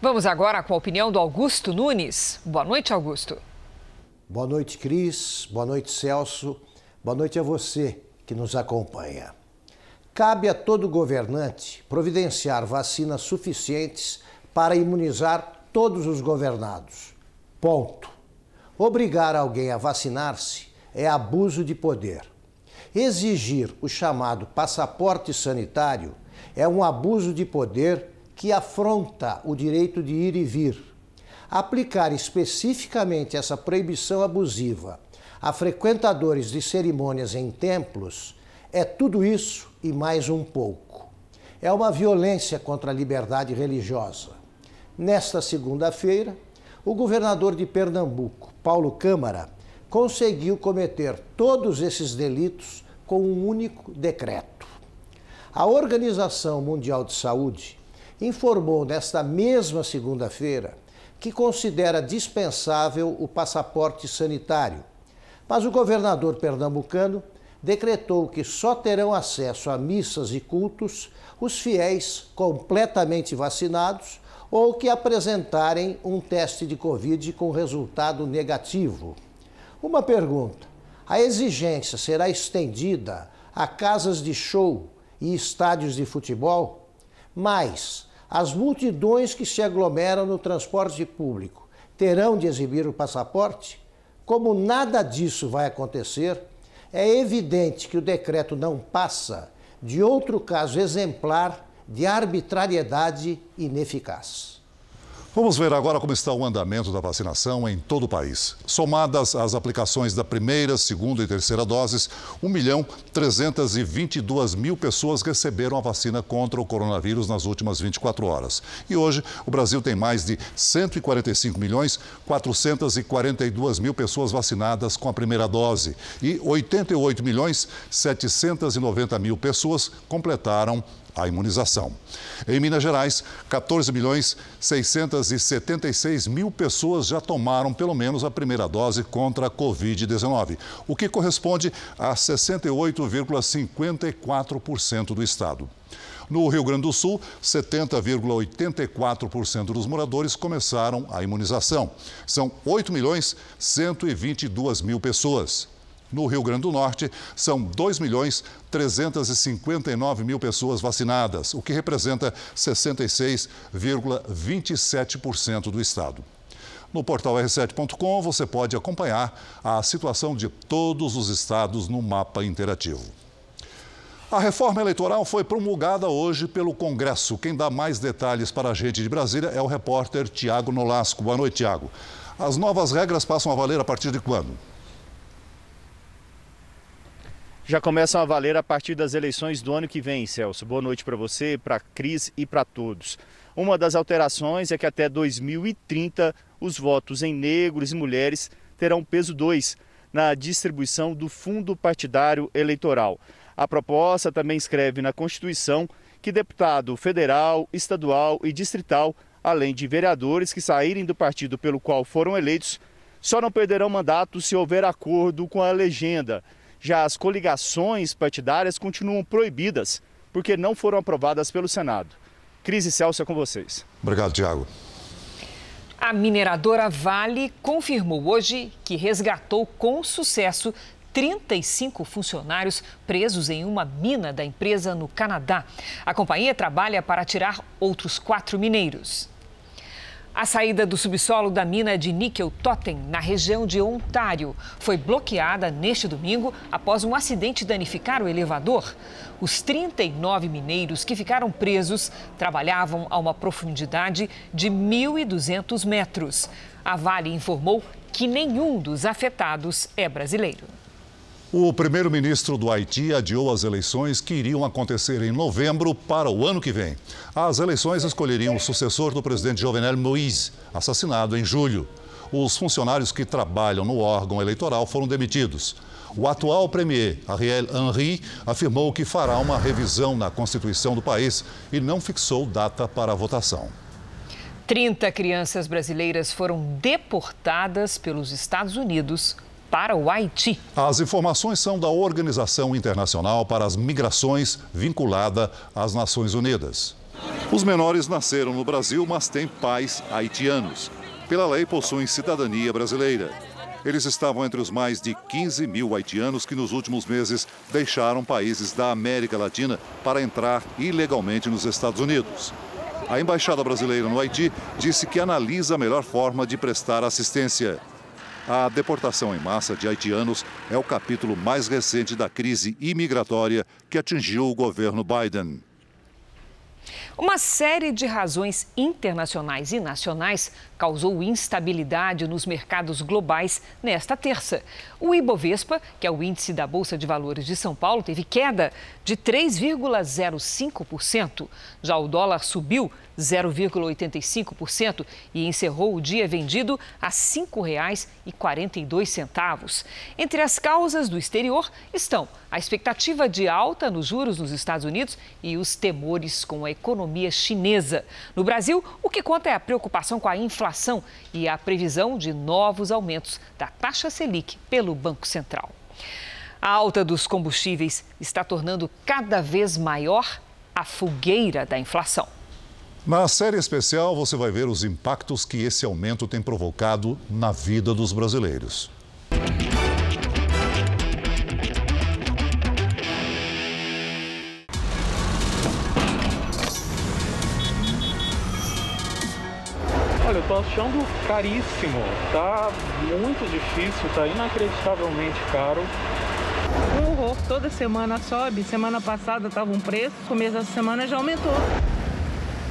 Speaker 2: Vamos agora com a opinião do Augusto Nunes. Boa noite, Augusto.
Speaker 45: Boa noite, Cris. Boa noite, Celso. Boa noite a você que nos acompanha. Cabe a todo governante providenciar vacinas suficientes para imunizar todos os governados. Ponto. Obrigar alguém a vacinar-se é abuso de poder. Exigir o chamado passaporte sanitário é um abuso de poder que afronta o direito de ir e vir. Aplicar especificamente essa proibição abusiva a frequentadores de cerimônias em templos é tudo isso e mais um pouco. É uma violência contra a liberdade religiosa. Nesta segunda-feira, o governador de Pernambuco, Paulo Câmara, conseguiu cometer todos esses delitos com um único decreto. A Organização Mundial de Saúde informou nesta mesma segunda-feira que considera dispensável o passaporte sanitário. Mas o governador pernambucano decretou que só terão acesso a missas e cultos os fiéis completamente vacinados ou que apresentarem um teste de Covid com resultado negativo. Uma pergunta: a exigência será estendida a casas de show e estádios de futebol? Mas as multidões que se aglomeram no transporte público terão de exibir o passaporte? Como nada disso vai acontecer, é evidente que o decreto não passa de outro caso exemplar de arbitrariedade ineficaz.
Speaker 3: Vamos ver agora como está o andamento da vacinação em todo o país. Somadas as aplicações da primeira, segunda e terceira doses, 1 milhão 322 mil pessoas receberam a vacina contra o coronavírus nas últimas 24 horas. E hoje, o Brasil tem mais de 145 milhões 442 mil pessoas vacinadas com a primeira dose e 88 milhões 790 mil pessoas completaram a imunização. Em Minas Gerais, 14 milhões 676 mil pessoas já tomaram pelo menos a primeira dose contra a Covid-19, o que corresponde a 68,54% do estado. No Rio Grande do Sul, 70,84% dos moradores começaram a imunização. São 8 milhões 122 mil pessoas. No Rio Grande do Norte, são 2 milhões 359 mil pessoas vacinadas, o que representa 66,27% do estado. No portal r7.com você pode acompanhar a situação de todos os estados no mapa interativo. A reforma eleitoral foi promulgada hoje pelo Congresso. Quem dá mais detalhes para a gente de Brasília é o repórter Tiago Nolasco. Boa noite, Tiago. As novas regras passam a valer a partir de quando?
Speaker 46: Já começam a valer a partir das eleições do ano que vem, Celso. Boa noite para você, para Cris e para todos. Uma das alterações é que até 2030 os votos em negros e mulheres terão peso 2 na distribuição do fundo partidário eleitoral. A proposta também escreve na Constituição que deputado federal, estadual e distrital, além de vereadores que saírem do partido pelo qual foram eleitos, só não perderão mandato se houver acordo com a legenda. Já as coligações partidárias continuam proibidas, porque não foram aprovadas pelo Senado. Cris e Celso é com vocês.
Speaker 3: Obrigado, Tiago.
Speaker 2: A mineradora Vale confirmou hoje que resgatou com sucesso 35 funcionários presos em uma mina da empresa no Canadá. A companhia trabalha para tirar outros quatro mineiros. A saída do subsolo da mina de níquel Totem, na região de Ontário, foi bloqueada neste domingo após um acidente danificar o elevador. Os 39 mineiros que ficaram presos trabalhavam a uma profundidade de 1.200 metros. A Vale informou que nenhum dos afetados é brasileiro.
Speaker 3: O primeiro-ministro do Haiti adiou as eleições que iriam acontecer em novembro para o ano que vem. As eleições escolheriam o sucessor do presidente Jovenel Moïse, assassinado em julho. Os funcionários que trabalham no órgão eleitoral foram demitidos. O atual premier, Ariel Henry, afirmou que fará uma revisão na Constituição do país e não fixou data para a votação.
Speaker 2: 30 crianças brasileiras foram deportadas pelos Estados Unidos para o Haiti.
Speaker 3: As informações são da Organização Internacional para as Migrações, vinculada às Nações Unidas. Os menores nasceram no Brasil, mas têm pais haitianos. Pela lei, possuem cidadania brasileira. Eles estavam entre os mais de 15 mil haitianos que nos últimos meses deixaram países da América Latina para entrar ilegalmente nos Estados Unidos. A embaixada brasileira no Haiti disse que analisa a melhor forma de prestar assistência. A deportação em massa de haitianos é o capítulo mais recente da crise imigratória que atingiu o governo Biden.
Speaker 2: Uma série de razões internacionais e nacionais causou instabilidade nos mercados globais nesta terça. O Ibovespa, que é o índice da Bolsa de Valores de São Paulo, teve queda de 3,05%. Já o dólar subiu 0,85% e encerrou o dia vendido a R$ 5,42. Entre as causas do exterior estão a expectativa de alta nos juros nos Estados Unidos e os temores com a economia chinesa. No Brasil, o que conta é a preocupação com a inflação e a previsão de novos aumentos da taxa Selic pelo Banco Central. A alta dos combustíveis está tornando cada vez maior a fogueira da inflação.
Speaker 3: Na série especial, você vai ver os impactos que esse aumento tem provocado na vida dos brasileiros.
Speaker 47: Achando caríssimo. Tá muito difícil, tá inacreditavelmente caro.
Speaker 48: Um horror, toda semana sobe. Semana passada estava um preço, começo da semana já aumentou.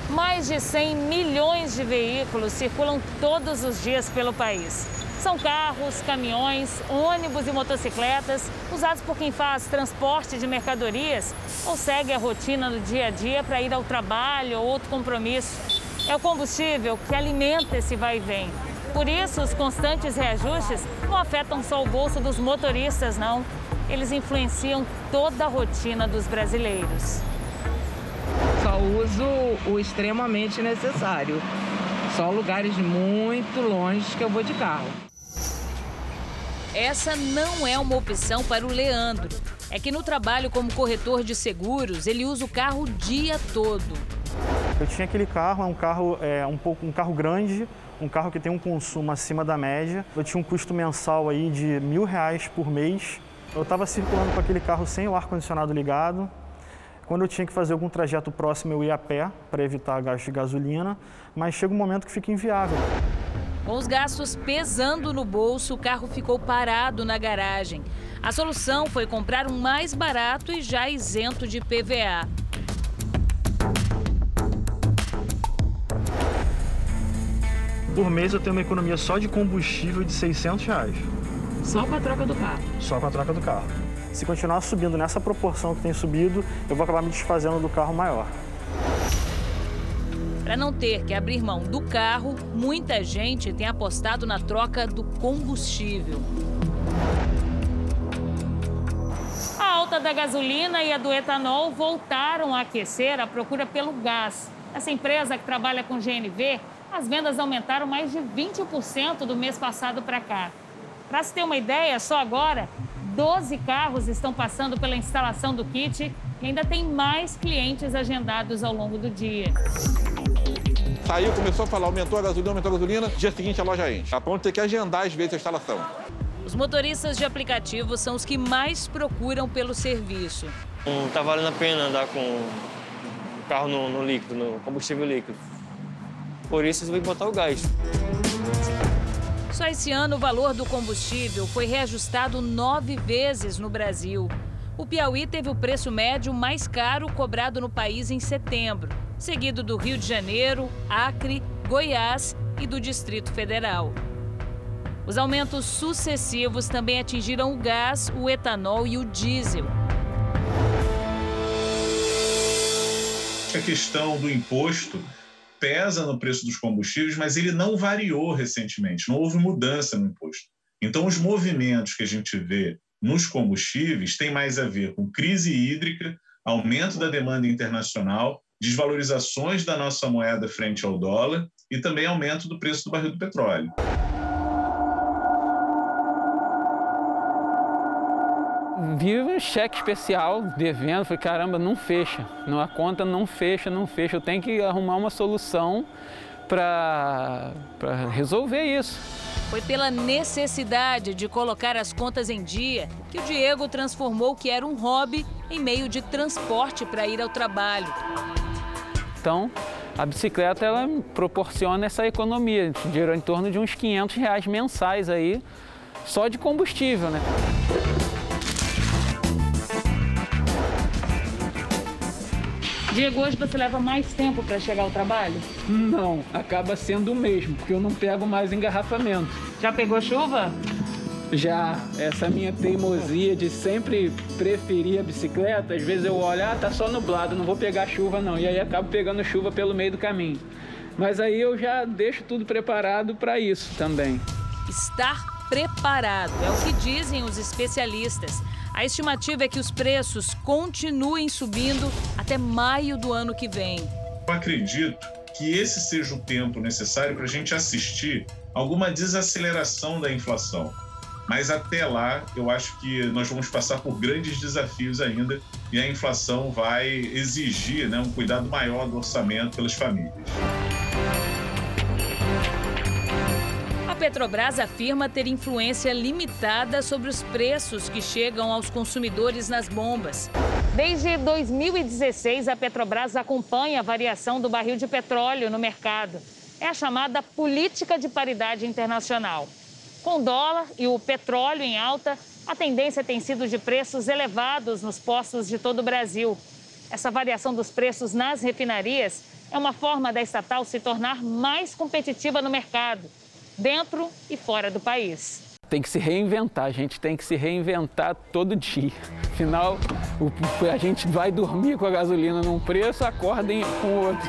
Speaker 49: Mais de 100 milhões de veículos circulam todos os dias pelo país. São carros, caminhões, ônibus e motocicletas usados por quem faz transporte de mercadorias ou segue a rotina do dia a dia para ir ao trabalho ou outro compromisso. É o combustível que alimenta esse vai e vem. Por isso, os constantes reajustes não afetam só o bolso dos motoristas, não. Eles influenciam toda a rotina dos brasileiros
Speaker 48: só uso o extremamente necessário. Só lugares muito longe que eu vou de carro.
Speaker 49: Essa não é uma opção para o Leandro. É que no trabalho como corretor de seguros, ele usa o carro o dia todo.
Speaker 47: Eu tinha aquele carro, é um carro, é, um, pouco, um carro grande, um carro que tem um consumo acima da média. Eu tinha um custo mensal aí de mil reais por mês. Eu estava circulando com aquele carro sem o ar-condicionado ligado, quando eu tinha que fazer algum trajeto próximo, eu ia a pé para evitar gasto de gasolina, mas chega um momento que fica inviável.
Speaker 49: Com os gastos pesando no bolso, o carro ficou parado na garagem. A solução foi comprar um mais barato e já isento de PVA.
Speaker 47: Por mês eu tenho uma economia só de combustível de 600 reais.
Speaker 49: Só com a troca do carro?
Speaker 47: Só com a troca do carro. Se continuar subindo nessa proporção que tem subido, eu vou acabar me desfazendo do carro maior.
Speaker 49: Para não ter que abrir mão do carro, muita gente tem apostado na troca do combustível. A alta da gasolina e a do etanol voltaram a aquecer a procura pelo gás. Essa empresa que trabalha com GNV, as vendas aumentaram mais de 20% do mês passado para cá. Para se ter uma ideia, só agora 12 carros estão passando pela instalação do kit e ainda tem mais clientes agendados ao longo do dia.
Speaker 50: Saiu, começou a falar, aumentou a gasolina, aumentou a gasolina, dia seguinte a loja enche. A ponto de ter que agendar às vezes a instalação.
Speaker 49: Os motoristas de aplicativo são os que mais procuram pelo serviço.
Speaker 51: Não está valendo a pena andar com o carro no, no líquido, no combustível líquido. Por isso, eu vou botar o gás.
Speaker 49: Só esse ano, o valor do combustível foi reajustado nove vezes no Brasil. O Piauí teve o preço médio mais caro cobrado no país em setembro, seguido do Rio de Janeiro, Acre, Goiás e do Distrito Federal. Os aumentos sucessivos também atingiram o gás, o etanol e o diesel.
Speaker 52: A questão do imposto pesa no preço dos combustíveis, mas ele não variou recentemente, não houve mudança no imposto. Então, os movimentos que a gente vê nos combustíveis têm mais a ver com crise hídrica, aumento da demanda internacional, desvalorizações da nossa moeda frente ao dólar e também aumento do preço do barril do petróleo.
Speaker 33: Vi um cheque especial devendo, falei, caramba, não fecha, a conta não fecha, não fecha, eu tenho que arrumar uma solução para resolver isso.
Speaker 49: Foi pela necessidade de colocar as contas em dia que o Diego transformou o que era um hobby em meio de transporte para ir ao trabalho.
Speaker 33: Então, a bicicleta ela proporciona essa economia, dinheiro em torno de uns 500 reais mensais aí, só de combustível, né?
Speaker 49: Diego, hoje você leva mais tempo para chegar ao trabalho?
Speaker 33: Não, acaba sendo o mesmo, porque eu não pego mais engarrafamento.
Speaker 49: Já pegou chuva?
Speaker 33: Já, essa minha teimosia de sempre preferir a bicicleta, às vezes eu olho, ah, tá só nublado, não vou pegar chuva não, e aí acabo pegando chuva pelo meio do caminho. Mas aí eu já deixo tudo preparado para isso também.
Speaker 49: Estar preparado é o que dizem os especialistas. A estimativa é que os preços continuem subindo até maio do ano que vem.
Speaker 52: Eu acredito que esse seja o tempo necessário para a gente assistir alguma desaceleração da inflação. Mas até lá, eu acho que nós vamos passar por grandes desafios ainda e a inflação vai exigir né, um cuidado maior do orçamento pelas famílias.
Speaker 49: Petrobras afirma ter influência limitada sobre os preços que chegam aos consumidores nas bombas. Desde 2016, a Petrobras acompanha a variação do barril de petróleo no mercado. É a chamada política de paridade internacional. Com o dólar e o petróleo em alta, a tendência tem sido de preços elevados nos postos de todo o Brasil. Essa variação dos preços nas refinarias é uma forma da estatal se tornar mais competitiva no mercado dentro e fora do país.
Speaker 33: Tem que se reinventar, a gente tem que se reinventar todo dia. Afinal, a gente vai dormir com a gasolina num preço, acorda com outro.